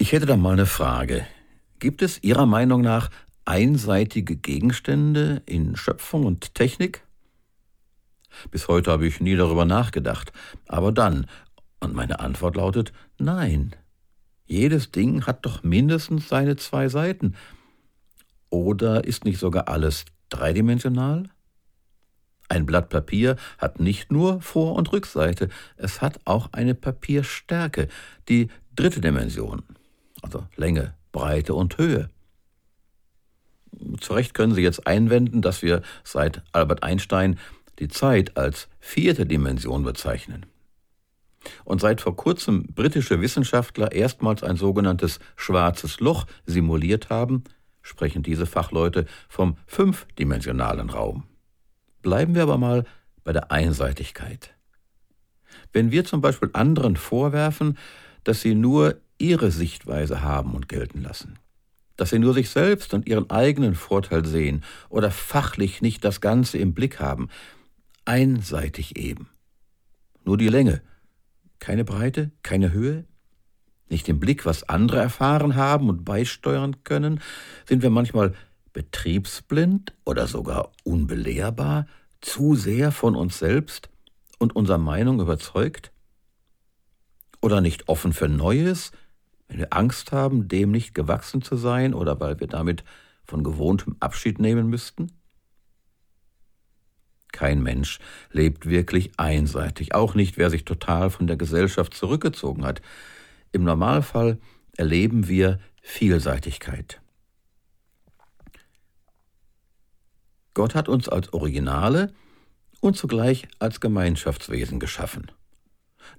Ich hätte da mal eine Frage. Gibt es Ihrer Meinung nach einseitige Gegenstände in Schöpfung und Technik? Bis heute habe ich nie darüber nachgedacht, aber dann, und meine Antwort lautet nein. Jedes Ding hat doch mindestens seine zwei Seiten. Oder ist nicht sogar alles dreidimensional? Ein Blatt Papier hat nicht nur Vor- und Rückseite, es hat auch eine Papierstärke, die dritte Dimension, also Länge, Breite und Höhe. Zu Recht können Sie jetzt einwenden, dass wir seit Albert Einstein die Zeit als vierte Dimension bezeichnen. Und seit vor kurzem britische Wissenschaftler erstmals ein sogenanntes schwarzes Loch simuliert haben, sprechen diese Fachleute vom fünfdimensionalen Raum. Bleiben wir aber mal bei der Einseitigkeit. Wenn wir zum Beispiel anderen vorwerfen, dass sie nur ihre Sichtweise haben und gelten lassen, dass sie nur sich selbst und ihren eigenen Vorteil sehen oder fachlich nicht das Ganze im Blick haben, einseitig eben. Nur die Länge, keine Breite, keine Höhe, nicht im Blick, was andere erfahren haben und beisteuern können, sind wir manchmal betriebsblind oder sogar unbelehrbar, zu sehr von uns selbst und unserer Meinung überzeugt? Oder nicht offen für Neues, wenn wir Angst haben, dem nicht gewachsen zu sein oder weil wir damit von gewohntem Abschied nehmen müssten? Kein Mensch lebt wirklich einseitig, auch nicht wer sich total von der Gesellschaft zurückgezogen hat. Im Normalfall erleben wir Vielseitigkeit. Gott hat uns als Originale und zugleich als Gemeinschaftswesen geschaffen.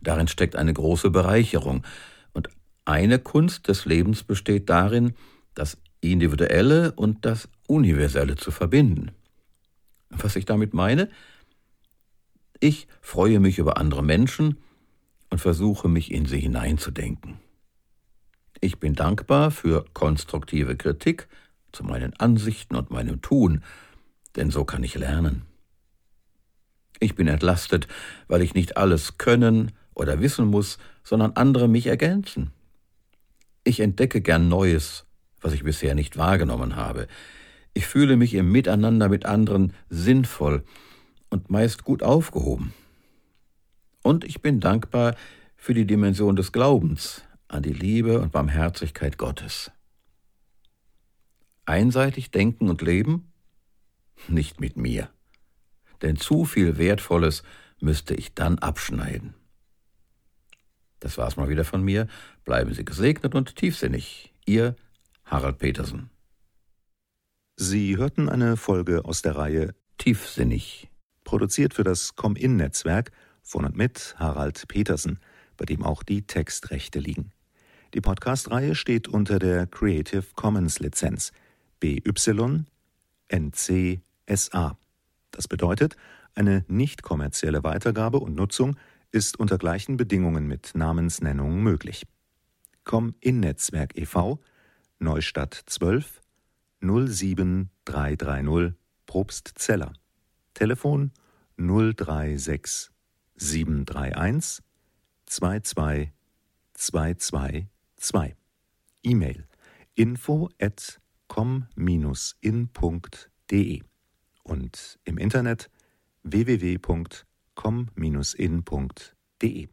Darin steckt eine große Bereicherung, eine Kunst des Lebens besteht darin, das Individuelle und das Universelle zu verbinden. Was ich damit meine? Ich freue mich über andere Menschen und versuche mich in sie hineinzudenken. Ich bin dankbar für konstruktive Kritik zu meinen Ansichten und meinem Tun, denn so kann ich lernen. Ich bin entlastet, weil ich nicht alles können oder wissen muss, sondern andere mich ergänzen. Ich entdecke gern Neues, was ich bisher nicht wahrgenommen habe. Ich fühle mich im Miteinander mit anderen sinnvoll und meist gut aufgehoben. Und ich bin dankbar für die Dimension des Glaubens an die Liebe und Barmherzigkeit Gottes. Einseitig denken und leben? Nicht mit mir. Denn zu viel Wertvolles müsste ich dann abschneiden. Das war's mal wieder von mir. Bleiben Sie gesegnet und tiefsinnig. Ihr Harald Petersen. Sie hörten eine Folge aus der Reihe Tiefsinnig. Produziert für das Com-In-Netzwerk von und mit Harald Petersen, bei dem auch die Textrechte liegen. Die Podcast-Reihe steht unter der Creative Commons Lizenz BY NC SA. Das bedeutet, eine nicht kommerzielle Weitergabe und Nutzung ist unter gleichen Bedingungen mit Namensnennung möglich. Com-In-Netzwerk e.V. Neustadt 12 07330 Probstzeller. Telefon 036 731 22222. E-Mail info at com-in.de und im Internet www.com-in.de